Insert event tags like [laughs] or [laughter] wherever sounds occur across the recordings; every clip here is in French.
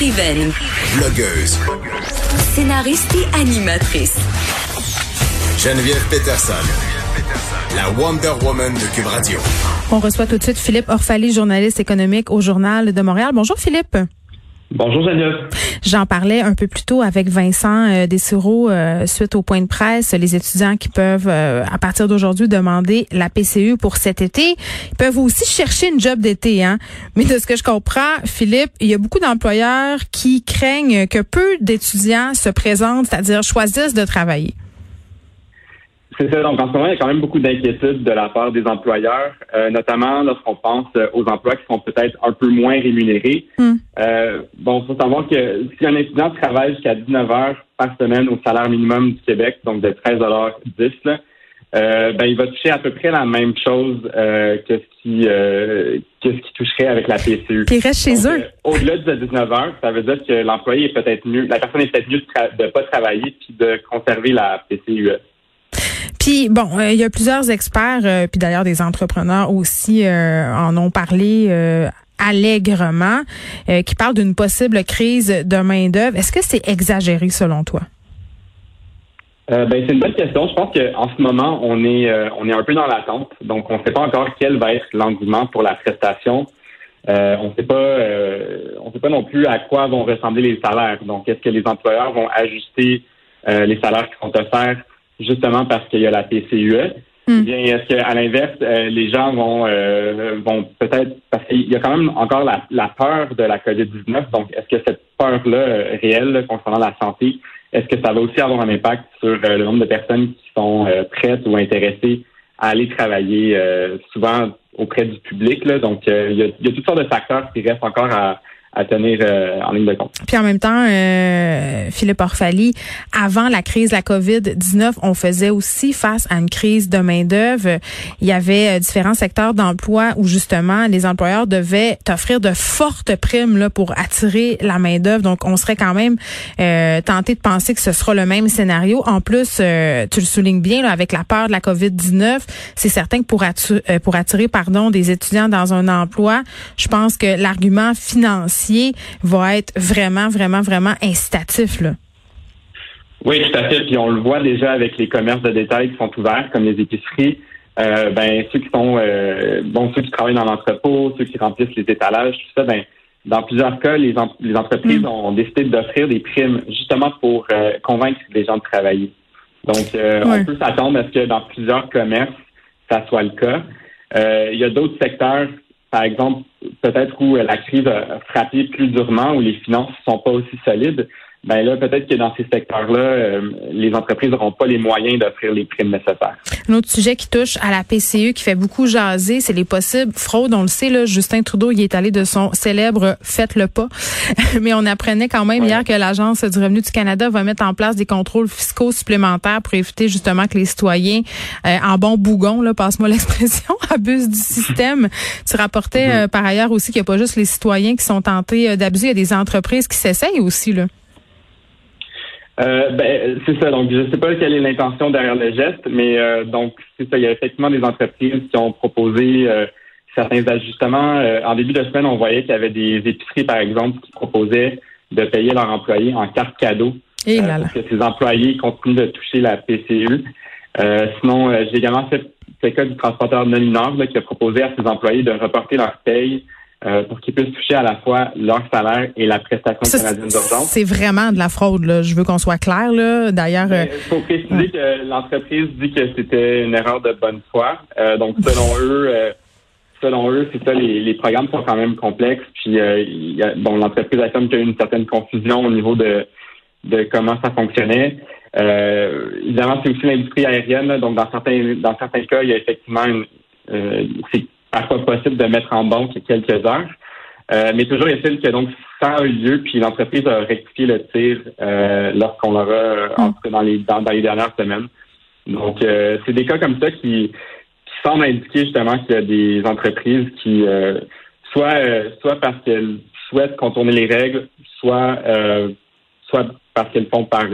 Écrivaine, Blogueuse. scénariste et animatrice. Geneviève Peterson. La Wonder Woman de Cube Radio. On reçoit tout de suite Philippe Orphalie, journaliste économique au Journal de Montréal. Bonjour Philippe. Bonjour Geneviève. J'en parlais un peu plus tôt avec Vincent euh, euh, suite au point de presse. Les étudiants qui peuvent, euh, à partir d'aujourd'hui, demander la PCU pour cet été, ils peuvent aussi chercher une job d'été. Hein? Mais de ce que je comprends, Philippe, il y a beaucoup d'employeurs qui craignent que peu d'étudiants se présentent, c'est-à-dire choisissent de travailler. C'est ça. Donc, en ce moment, il y a quand même beaucoup d'inquiétudes de la part des employeurs, euh, notamment lorsqu'on pense euh, aux emplois qui sont peut-être un peu moins rémunérés. Hmm. Euh, bon, il faut savoir que si un étudiant travaille jusqu'à 19 heures par semaine au salaire minimum du Québec, donc de 13,10 là, euh, ben, il va toucher à peu près la même chose euh, que ce qui euh, que ce qui toucherait avec la PCU. Puis ils restent chez Donc, eux. euh, Au-delà de 19 heures, ça veut dire que l'employé est peut-être mieux, la personne est peut-être mieux de, tra- de pas travailler puis de conserver la PCU. Puis bon, euh, il y a plusieurs experts, euh, puis d'ailleurs des entrepreneurs aussi euh, en ont parlé allègrement, qui parlent d'une possible crise de main d'œuvre. Est-ce que c'est exagéré selon toi? Euh, ben, c'est une bonne question. Je pense qu'en ce moment, on est, on est un peu dans l'attente. Donc, on ne sait pas encore quel va être l'engouement pour la prestation. Euh, on ne sait pas, on sait pas non plus à quoi vont ressembler les salaires. Donc, est-ce que les employeurs vont ajuster les salaires qui sont offerts? Justement parce qu'il y a la PCUE? Hmm. Ou bien est-ce qu'à l'inverse, euh, les gens vont, euh, vont peut-être parce qu'il y a quand même encore la, la peur de la COVID-19. Donc, est-ce que cette peur-là euh, réelle là, concernant la santé, est-ce que ça va aussi avoir un impact sur euh, le nombre de personnes qui sont euh, prêtes ou intéressées à aller travailler euh, souvent auprès du public? Là? Donc, euh, il y, a, il y a toutes sortes de facteurs qui restent encore à, à tenir euh, en ligne de compte. Puis en même temps, euh, Philippe Orphalie, avant la crise de la COVID-19, on faisait aussi face à une crise de main-d'œuvre. Il y avait euh, différents secteurs d'emploi où justement les employeurs devaient offrir de fortes primes là, pour attirer la main-d'œuvre. Donc on serait quand même euh, tenté de penser que ce sera le même scénario. En plus, euh, tu le soulignes bien, là, avec la peur de la COVID-19, c'est certain que pour, euh, pour attirer pardon, des étudiants dans un emploi, je pense que l'argument financier va être vraiment, vraiment, vraiment incitatif. Là. Oui, tout à fait. Puis on le voit déjà avec les commerces de détail qui sont ouverts, comme les épiceries. Euh, ben ceux qui sont euh, bon ceux qui travaillent dans l'entrepôt, ceux qui remplissent les étalages, tout ça, ben dans plusieurs cas, les, entreprises Mm. ont décidé d'offrir des primes justement pour euh, convaincre les gens de travailler. Donc, euh, Ouais. on peut s'attendre à ce que dans plusieurs commerces, ça soit le cas. Il y a d'autres secteurs, par exemple, peut-être où la crise a frappé plus durement, où les finances ne sont pas aussi solides. Ben là, peut-être que dans ces secteurs-là, euh, les entreprises n'auront pas les moyens d'offrir les primes nécessaires. Un autre sujet qui touche à la PCU, qui fait beaucoup jaser, c'est les possibles fraudes. On le sait, là, Justin Trudeau, il est allé de son célèbre « faites-le pas [laughs] ». Mais on apprenait quand même Ouais. hier que l'Agence du revenu du Canada va mettre en place des contrôles fiscaux supplémentaires pour éviter justement que les citoyens, euh, en bon bougon, là, passe-moi [laughs] l'expression, [laughs] abusent du système. Tu rapportais Mhm. euh, par ailleurs aussi qu'il n'y a pas juste les citoyens qui sont tentés euh, d'abuser, il y a des entreprises qui s'essayent aussi. Là. Euh, ben, c'est ça. Donc, je ne sais pas quelle est l'intention derrière le geste, mais euh, donc c'est ça. Il y a effectivement des entreprises qui ont proposé euh, certains ajustements. Euh, en début de semaine, on voyait qu'il y avait des épiceries, par exemple, qui proposaient de payer leurs employés en carte cadeau Et euh, là là. pour que ces employés continuent de toucher la PCU. Euh, sinon, j'ai également fait le cas du transporteur là, qui a proposé à ses employés de reporter leur paye euh, pour qu'ils puissent toucher à la fois leur salaire et la prestation Ça, canadienne d'urgence. c'est vraiment de la fraude. Là. Je veux qu'on soit clair. Là. D'ailleurs, euh, Il faut préciser que l'entreprise dit que c'était une erreur de bonne foi. Euh, donc, selon [laughs] eux, euh, selon eux, c'est ça, les, les programmes sont quand même complexes. Puis, euh, il y a, bon, l'entreprise affirme qu'il y a eu une certaine confusion au niveau de, de comment ça fonctionnait. Euh, évidemment, c'est aussi l'industrie aérienne. là. donc, dans certains, dans certains cas, il y a effectivement une, euh, c'est parfois possible de mettre en banque quelques heures. Euh, mais toujours est-il que donc ça a eu lieu, puis l'entreprise a rectifié le tir euh, lorsqu'on l'aura en tout cas dans les dans, les dernières semaines. Donc c'est des cas comme ça qui, qui semblent indiquer justement qu'il y a des entreprises qui soit soit parce qu'elles souhaitent contourner les règles, soit soit parce qu'elles font par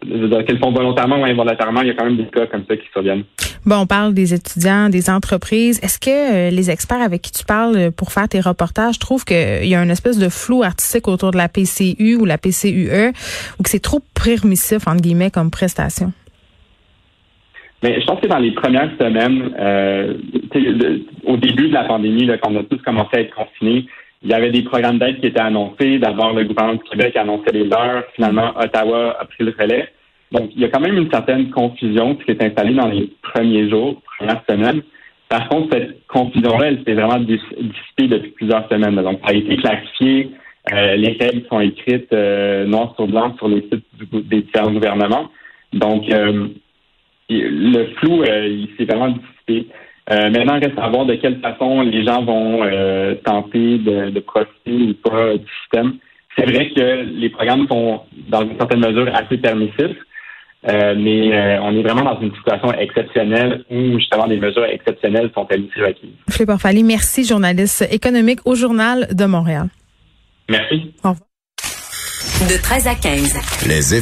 qu'elles font volontairement ou involontairement, il y a quand même des cas comme ça qui surviennent. Bon, on parle des étudiants, des entreprises. Est-ce que euh, les experts avec qui tu parles euh, pour faire tes reportages trouvent qu'il y a une espèce de flou artistique autour de la PCU ou la PCUE ou que c'est trop permissif, entre guillemets, comme prestation? Mais je pense que dans les premières semaines, euh, au début de la pandémie, là, quand on a tous commencé à être confinés, il y avait des programmes d'aide qui étaient annoncés. D'abord, le gouvernement du Québec annonçait les leurs. Finalement, Ottawa a pris le relais. Donc, il y a quand même une certaine confusion qui s'est installée dans les premiers jours, premières semaines. Par contre, cette confusion-là, elle s'est vraiment dissipée depuis plusieurs semaines. Donc, ça a été clarifié. Euh, les règles sont écrites euh, noir sur blanc sur les sites des différents gouvernements. Donc, euh, le flou, il s'est vraiment dissipé. Euh, maintenant, reste à voir de quelle façon les gens vont euh, tenter de, de, profiter ou pas du système. C'est vrai que les programmes sont, dans une certaine mesure, assez permissifs, euh, mais on est vraiment dans une situation exceptionnelle où justement des mesures exceptionnelles sont habituées requises. Philippe Orfali, merci, journaliste économique au Journal de Montréal. Merci. Au revoir. De 13 à 15. Les